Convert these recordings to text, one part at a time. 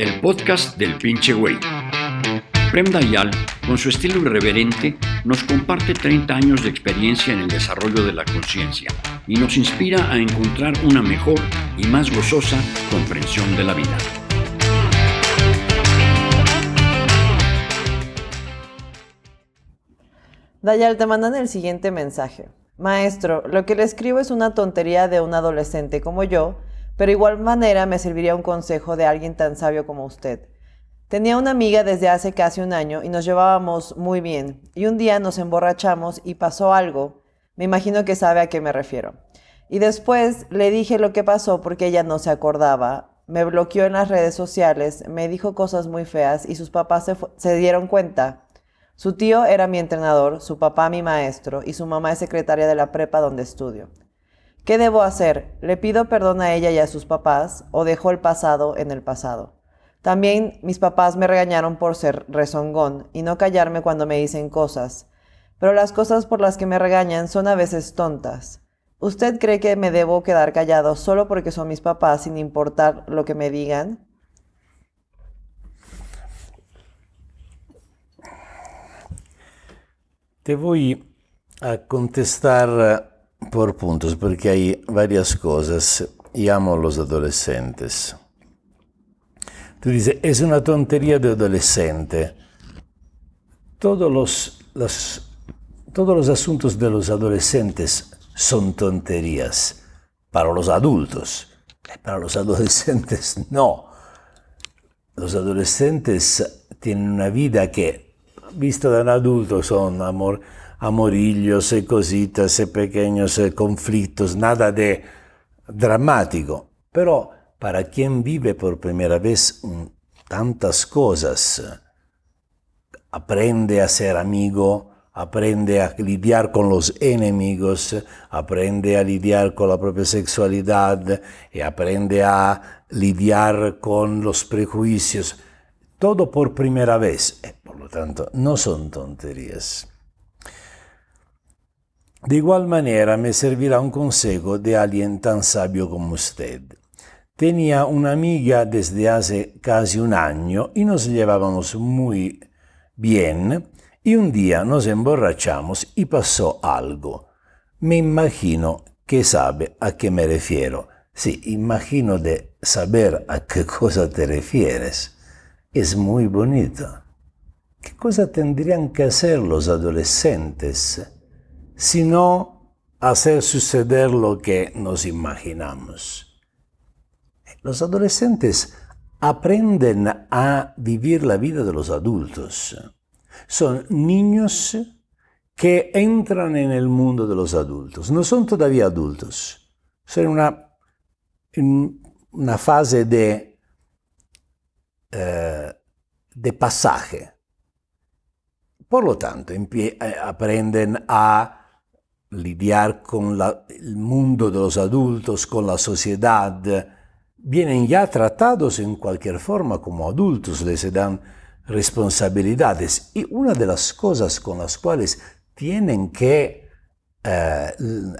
el podcast del pinche güey. Prem Dayal, con su estilo irreverente, nos comparte 30 años de experiencia en el desarrollo de la conciencia y nos inspira a encontrar una mejor y más gozosa comprensión de la vida. Dayal, te mandan el siguiente mensaje. Maestro, lo que le escribo es una tontería de un adolescente como yo, pero igual manera me serviría un consejo de alguien tan sabio como usted. Tenía una amiga desde hace casi un año y nos llevábamos muy bien, y un día nos emborrachamos y pasó algo. Me imagino que sabe a qué me refiero. Y después le dije lo que pasó porque ella no se acordaba. Me bloqueó en las redes sociales, me dijo cosas muy feas y sus papás se, se dieron cuenta. Su tío era mi entrenador, su papá mi maestro y su mamá es secretaria de la prepa donde estudio. ¿Qué debo hacer? ¿Le pido perdón a ella y a sus papás o dejo el pasado en el pasado? También mis papás me regañaron por ser rezongón y no callarme cuando me dicen cosas, pero las cosas por las que me regañan son a veces tontas. ¿Usted cree que me debo quedar callado solo porque son mis papás sin importar lo que me digan? Te voy a contestar por puntos porque hay varias cosas y amo a los adolescentes. Tú dices, es una tontería de adolescente. Todos los, todos los asuntos de los adolescentes son tonterías para los adultos. Para los adolescentes no. Los adolescentes tienen una vida que vista de un adulto son amor, amorillos y cositas y pequeños conflictos, nada de dramático. Pero para quien vive por primera vez mm, tantas cosas, aprende a ser amigo, aprende a lidiar con los enemigos, aprende a lidiar con la propia sexualidad y aprende a lidiar con los prejuicios. Todo por primera vez tanto, no son tonterías. De igual manera me servirá un consejo de alguien tan sabio como usted. Tenía una amiga desde hace casi un año y nos llevábamos muy bien y un día nos emborrachamos y pasó algo. Me imagino que sabe a qué me refiero. Sí, imagino de saber a qué cosa te refieres. Es muy bonito. ¿Qué cosa tendrían que hacer los adolescentes si no hacer suceder lo que nos imaginamos? Los adolescentes aprenden a vivir la vida de los adultos. Son niños que entran en el mundo de los adultos. No son todavía adultos. Son una, en una fase de, eh, de pasaje por lo tanto, eh, aprenden a lidiar con el mundo de los adultos, con la sociedad. Vienen ya tratados en cualquier forma como adultos, les dan responsabilidades. Y una de las cosas con las cuales tienen que eh,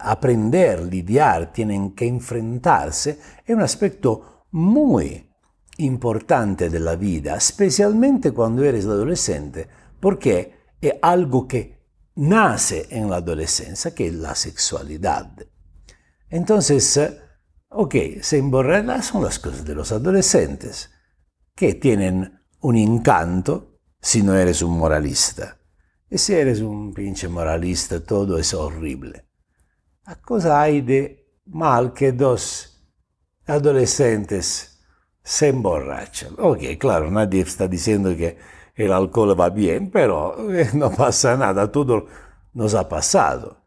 aprender, lidiar, tienen que enfrentarse, es un aspecto muy importante de la vida, especialmente cuando eres adolescente, porque es algo que nace en la adolescencia, que es la sexualidad. Entonces, ok, se son las cosas de los adolescentes, que tienen un encanto si no eres un moralista. Y si eres un pinche moralista, todo es horrible. ¿A cosa hay de mal que dos adolescentes se emborrachan? Ok, claro, nadie está diciendo que el alcohol va bien, pero eh, no pasa nada, todo nos ha pasado.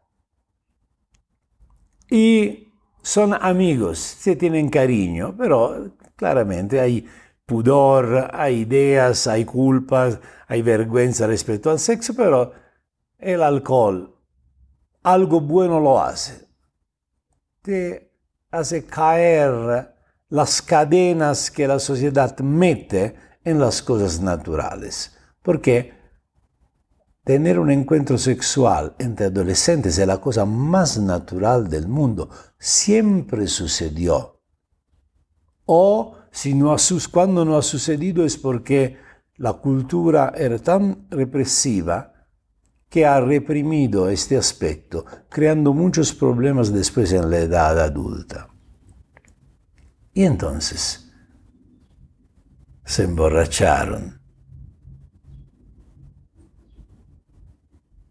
Y son amigos, se tienen cariño, pero claramente hay pudor, hay ideas, hay culpas, hay vergüenza respecto al sexo, pero el alcohol algo bueno lo hace. Te hace caer las cadenas que la sociedad mete en las cosas naturales. Porque tener un encuentro sexual entre adolescentes es la cosa más natural del mundo. Siempre sucedió. O si no ha cuando no ha sucedido es porque la cultura era tan represiva que ha reprimido este aspecto, creando muchos problemas después en la edad adulta. Y entonces se emborracharon.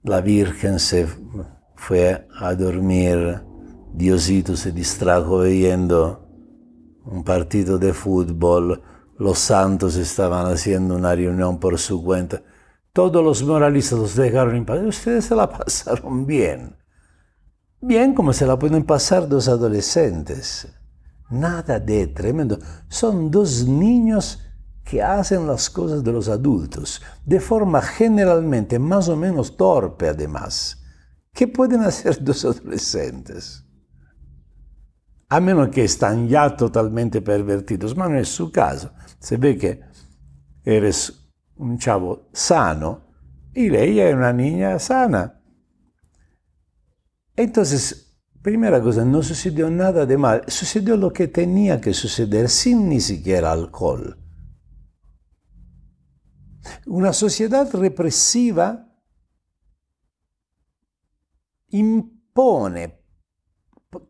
La Virgen se fue a dormir, Diosito se distrajo viendo un partido de fútbol, los santos estaban haciendo una reunión por su cuenta. Todos los moralistas los dejaron en paz. Ustedes se la pasaron bien. Bien como se la pueden pasar dos adolescentes. Nada de tremendo. Son dos niños que hacen las cosas de los adultos, de forma generalmente más o menos torpe además. ¿Qué pueden hacer dos adolescentes? A menos que están ya totalmente pervertidos, pero no es su caso. Se ve que eres un chavo sano y ella es una niña sana. Entonces, primera cosa, no sucedió nada de mal, sucedió lo que tenía que suceder sin ni siquiera alcohol. Una sociedad represiva impone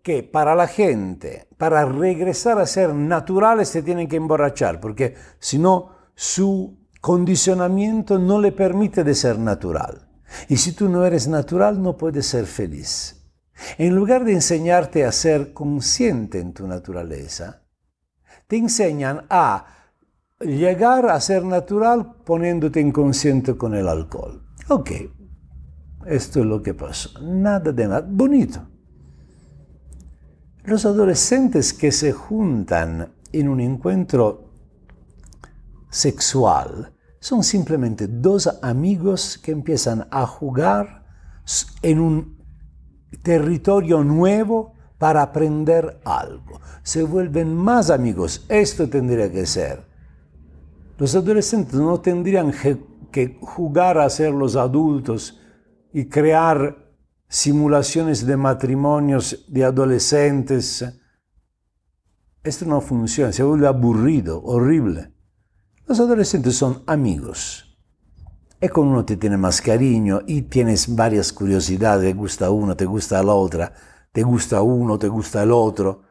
que para la gente, para regresar a ser naturales, se tienen que emborrachar, porque si no, su condicionamiento no le permite de ser natural. Y si tú no eres natural, no puedes ser feliz. En lugar de enseñarte a ser consciente en tu naturaleza, te enseñan a llegar a ser natural poniéndote inconsciente con el alcohol. Ok, esto es lo que pasó. Nada de nada. Bonito. Los adolescentes que se juntan en un encuentro sexual son simplemente dos amigos que empiezan a jugar en un territorio nuevo para aprender algo. Se vuelven más amigos. Esto tendría que ser. Los adolescentes no tendrían que jugar a ser los adultos y crear simulaciones de matrimonios de adolescentes. Esto no funciona, se vuelve aburrido, horrible. Los adolescentes son amigos. Y con uno te tiene más cariño y tienes varias curiosidades, te gusta uno, te gusta la otra, te gusta uno, te gusta el otro.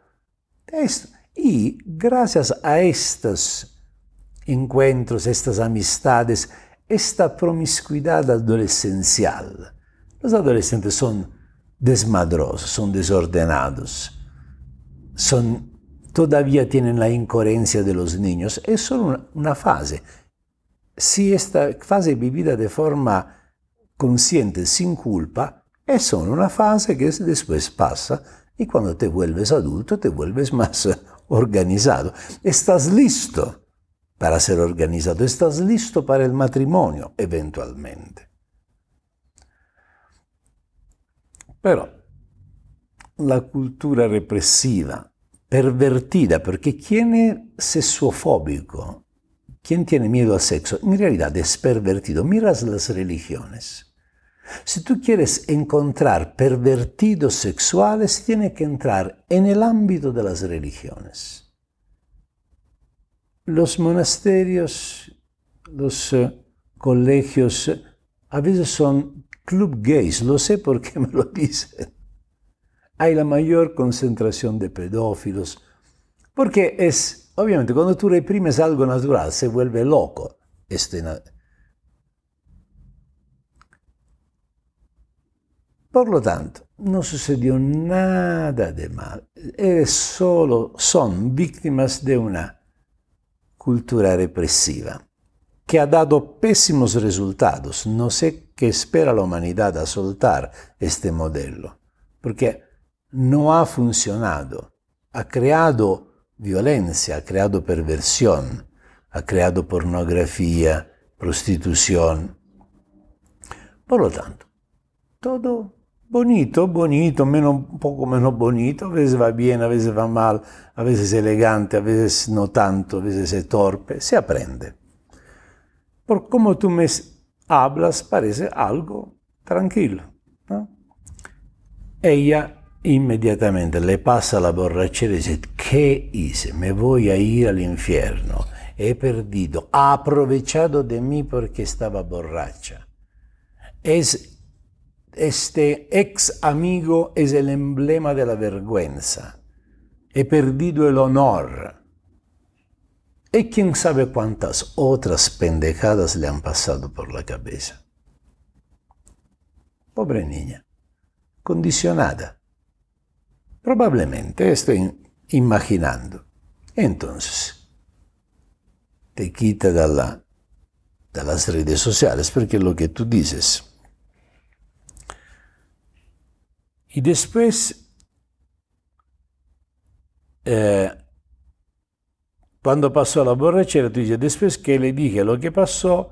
Y gracias a estos encuentros, estas amistades, esta promiscuidad adolescencial, los adolescentes son desmadrosos, son desordenados, son todavía tienen la incoherencia de los niños, es solo una, fase. Si esta fase vivida de forma consciente, sin culpa, es solo una fase que después pasa y cuando te vuelves adulto te vuelves más organizado. Estás listo para ser organizado, estás listo para el matrimonio eventualmente. Pero la cultura represiva pervertida, porque quien es sexofóbico, quien tiene miedo al sexo, en realidad es pervertido. Miras las religiones. Si tú quieres encontrar pervertidos sexuales, tiene que entrar en el ámbito de las religiones. Los monasterios, los eh, colegios, a veces son club gays, lo sé porque me lo dicen. Hay la mayor concentración de pedófilos, porque es, obviamente, cuando tú reprimes algo natural, se vuelve loco. Este, Por lo tanto, no sucedió nada de mal, solo son víctimas de una cultura represiva que ha dado pésimos resultados. No sé qué espera la humanidad a soltar este modelo, porque no ha funcionado. Ha creado violencia, ha creado perversión, ha creado pornografía, prostitución. Por lo tanto, todo bonito, bonito, menos, un poco menos bonito, a veces va bien, a veces va mal, a veces elegante, a veces no tanto, a veces es torpe, se aprende. Por cómo tú me hablas parece algo tranquilo. Ella inmediatamente le pasa la borrachera y dice, ¿qué hice? Me voy a ir al infierno. He perdido, ha aprovechado de mí porque estaba borracha. Es, este ex amigo es el emblema de la vergüenza. He perdido el honor. Y quién sabe cuántas otras pendejadas le han pasado por la cabeza. Pobre niña, condicionada. Probablemente estoy imaginando. Entonces, te quita de, la, de las redes sociales porque lo que tú dices. Y después, eh, cuando pasó la borrachera, tú dices, después que le dije lo que pasó,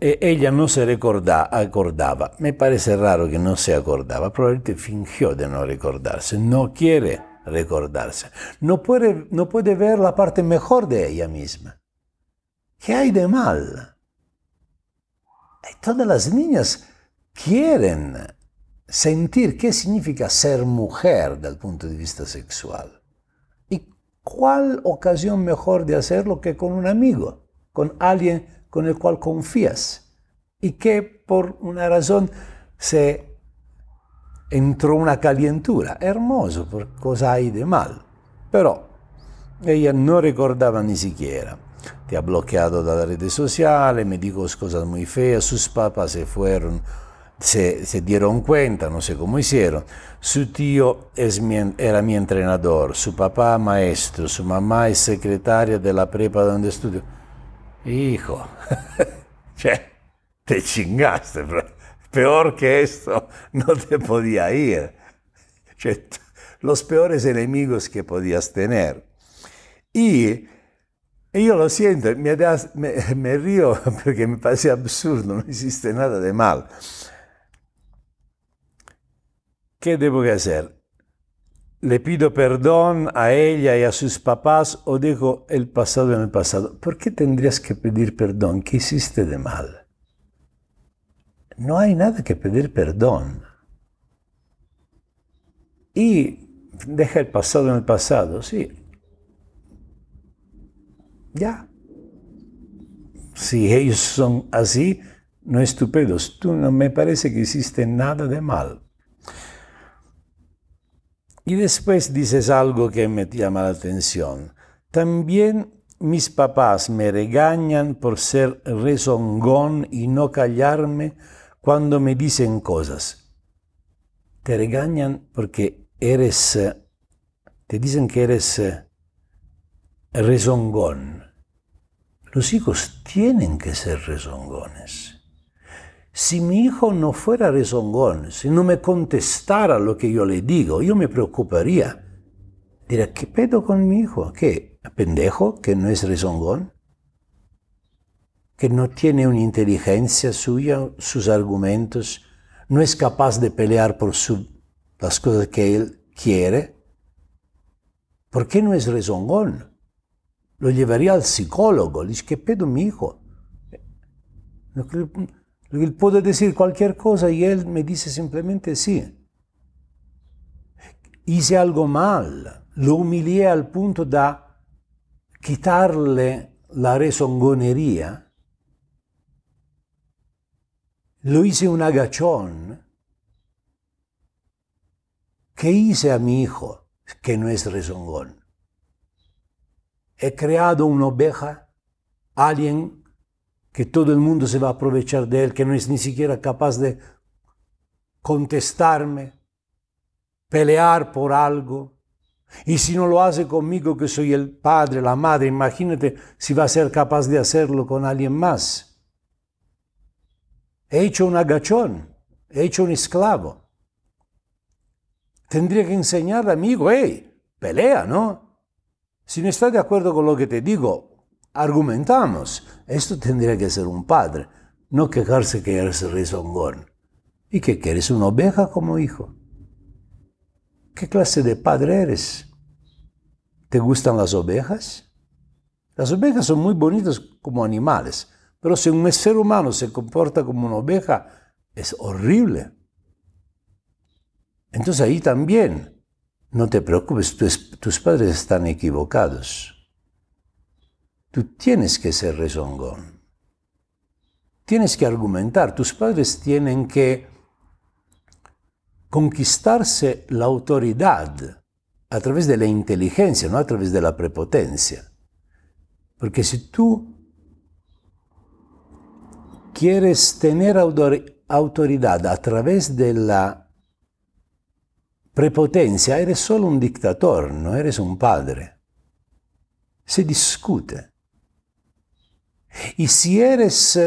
e, ella no se recordaba, acordaba. Me parece raro que no se acordaba, probablemente fingió de no recordarse, no quiere recordarse, no puede, no puede ver la parte mejor de ella misma. ¿Qué hay de mal? Todas las niñas quieren sentir qué significa ser mujer desde el punto de vista sexual. ¿Y cuál ocasión mejor de hacerlo que con un amigo, con alguien con el cual confías y que por una razón se entró una calentura? Hermoso, por cosa hay de mal. Pero ella no recordaba ni siquiera. Te ha bloqueado de las redes sociales, me dijo cosas muy feas, sus papás se fueron se, dieron cuenta, no sé cómo hicieron. Su tío era mi entrenador, su papá maestro, su mamá es secretaria de la prepa donde estudio. Hijo, te chingaste, peor que esto no te podía ir. los peores enemigos que podías tener. Y yo lo siento, me, me, me río porque me parece absurdo, no existe nada de mal. ¿Qué debo hacer? ¿Le pido perdón a ella y a sus papás o dejo el pasado en el pasado? ¿Por qué tendrías que pedir perdón? ¿Qué hiciste de mal? No hay nada que pedir perdón. Y deja el pasado en el pasado, sí. Ya. Si ellos son así, no estúpidos. Tú no me parece que hiciste nada de mal. Y después dices algo que me llama la atención. También mis papás me regañan por ser rezongón y no callarme cuando me dicen cosas. Te regañan porque eres, te dicen que eres eh, rezongón. Los hijos tienen que ser rezongones. Si mi hijo no fuera rezongón, si no me contestara lo que yo le digo, yo me preocuparía. Diría, ¿qué pedo con mi hijo? ¿Qué? ¿Pendejo que no es rezongón? ¿Que no tiene una inteligencia suya, sus argumentos? ¿No es capaz de pelear por las cosas que él quiere? ¿Por qué no es rezongón? Lo llevaría al psicólogo. Le dice, ¿qué pedo mi hijo? Él puede decir cualquier cosa y él me dice simplemente sí. Hice algo mal, lo humillé al punto de quitarle la rezongonería. Lo hice un agachón. ¿Qué hice a mi hijo que no es rezongón? He creado una oveja, alguien que todo el mundo se va a aprovechar de él, que no es ni siquiera capaz de contestarme, pelear por algo. Y si no lo hace conmigo, que soy el padre, la madre, imagínate si va a ser capaz de hacerlo con alguien más. He hecho un agachón, he hecho un esclavo. Tendría que enseñar amigo, hey, pelea, ¿no? Si no estás de acuerdo con lo que te digo, argumentamos. Esto tendría que ser un padre, no quejarse que eres rezongón. ¿Y que quieres una oveja como hijo? ¿Qué clase de padre eres? ¿Te gustan las ovejas? Las ovejas son muy bonitas como animales, pero si un ser humano se comporta como una oveja, es horrible. Entonces ahí también no te preocupes, tus padres están equivocados. Tú tienes que ser rezongón. Tienes que argumentar. Tus padres tienen que conquistarse la autoridad a través de la inteligencia, no a través de la prepotencia. Porque si tú quieres tener autoridad a través de la prepotencia, eres solo un dictador, no eres un padre. Se discute. Y si eres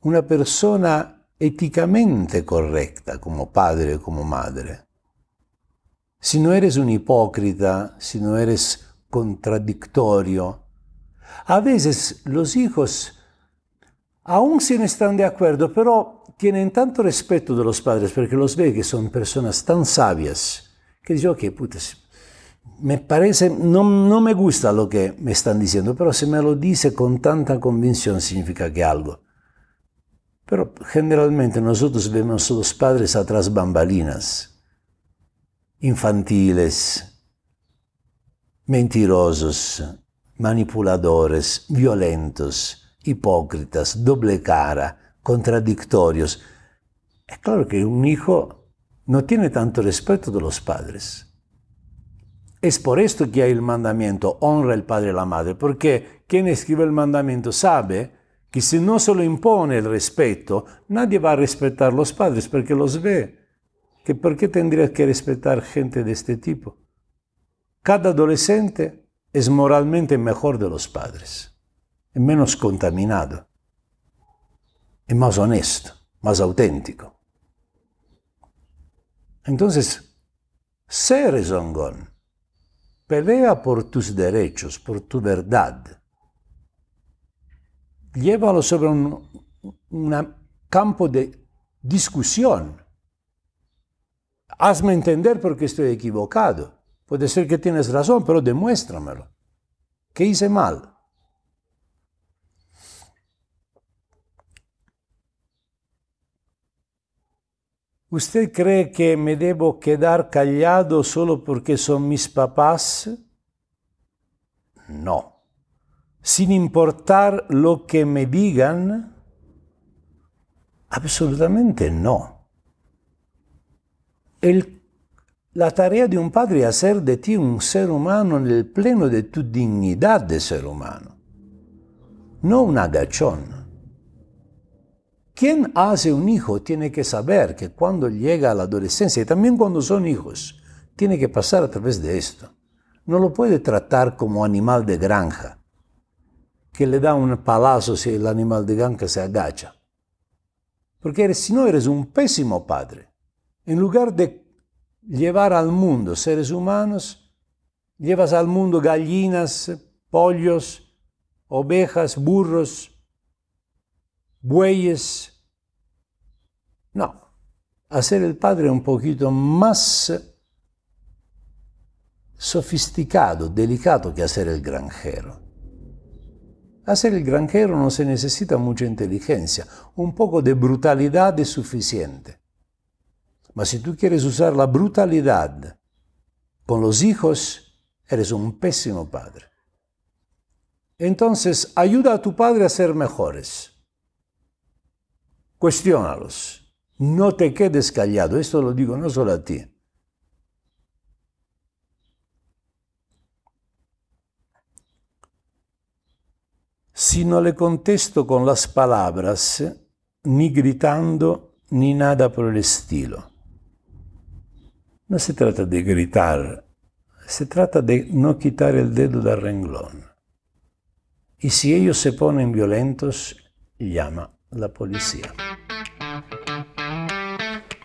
una persona éticamente correcta como padre o como madre, si no eres un hipócrita, si no eres contradictorio, a veces los hijos, aún si no están de acuerdo, pero tienen tanto respeto de los padres porque los ve que son personas tan sabias que dicen, ok, putas, me parece, no, no me gusta lo que me están diciendo, pero si me lo dice con tanta convicción significa que algo. Pero generalmente nosotros vemos a los padres atrás bambalinas, infantiles, mentirosos, manipuladores, violentos, hipócritas, doble cara, contradictorios. Es claro que un hijo no tiene tanto respeto de los padres. Es por esto que hay el mandamiento, honra el padre y la madre, porque quien escribe el mandamiento sabe que si no se lo impone el respeto, nadie va a respetar a los padres porque los ve. ¿Que ¿Por qué tendría que respetar gente de este tipo? Cada adolescente es moralmente mejor de los padres, es menos contaminado, es más honesto, más auténtico. Entonces, sé rezongón, pelea por tus derechos, por tu verdad. Llévalo sobre un campo de discusión. Hazme entender por qué estoy equivocado. Puede ser que tienes razón, pero demuéstramelo. ¿Qué hice mal? ¿Usted cree que me debo quedar callado solo porque son mis papás? No. Sin importar lo que me digan, absolutamente no. El la tarea de un padre es hacer de ti un ser humano en el pleno de tu dignidad de ser humano, no un agachón. Quien hace un hijo tiene que saber que cuando llega a la adolescencia y también cuando son hijos, tiene que pasar a través de esto. No lo puede tratar como animal de granja, que le da un palazo si el animal de granja se agacha. Porque si no eres un pésimo padre. En lugar de llevar al mundo seres humanos, llevas al mundo gallinas, pollos, ovejas, burros, bueyes. No, hacer el padre un poquito más sofisticado, delicado que hacer el granjero. Hacer el granjero no se necesita mucha inteligencia, un poco de brutalidad es suficiente. Mas si tú quieres usar la brutalidad con los hijos, eres un pésimo padre. Entonces, ayuda a tu padre a ser mejores. Cuestiónalos. No te quedes callado. Esto lo digo no solo a ti. Si no le contesto con las palabras, ni gritando, ni nada por el estilo. No se trata de gritar, se trata de no quitar el dedo del renglón. Y si ellos se ponen violentos, llama la policía.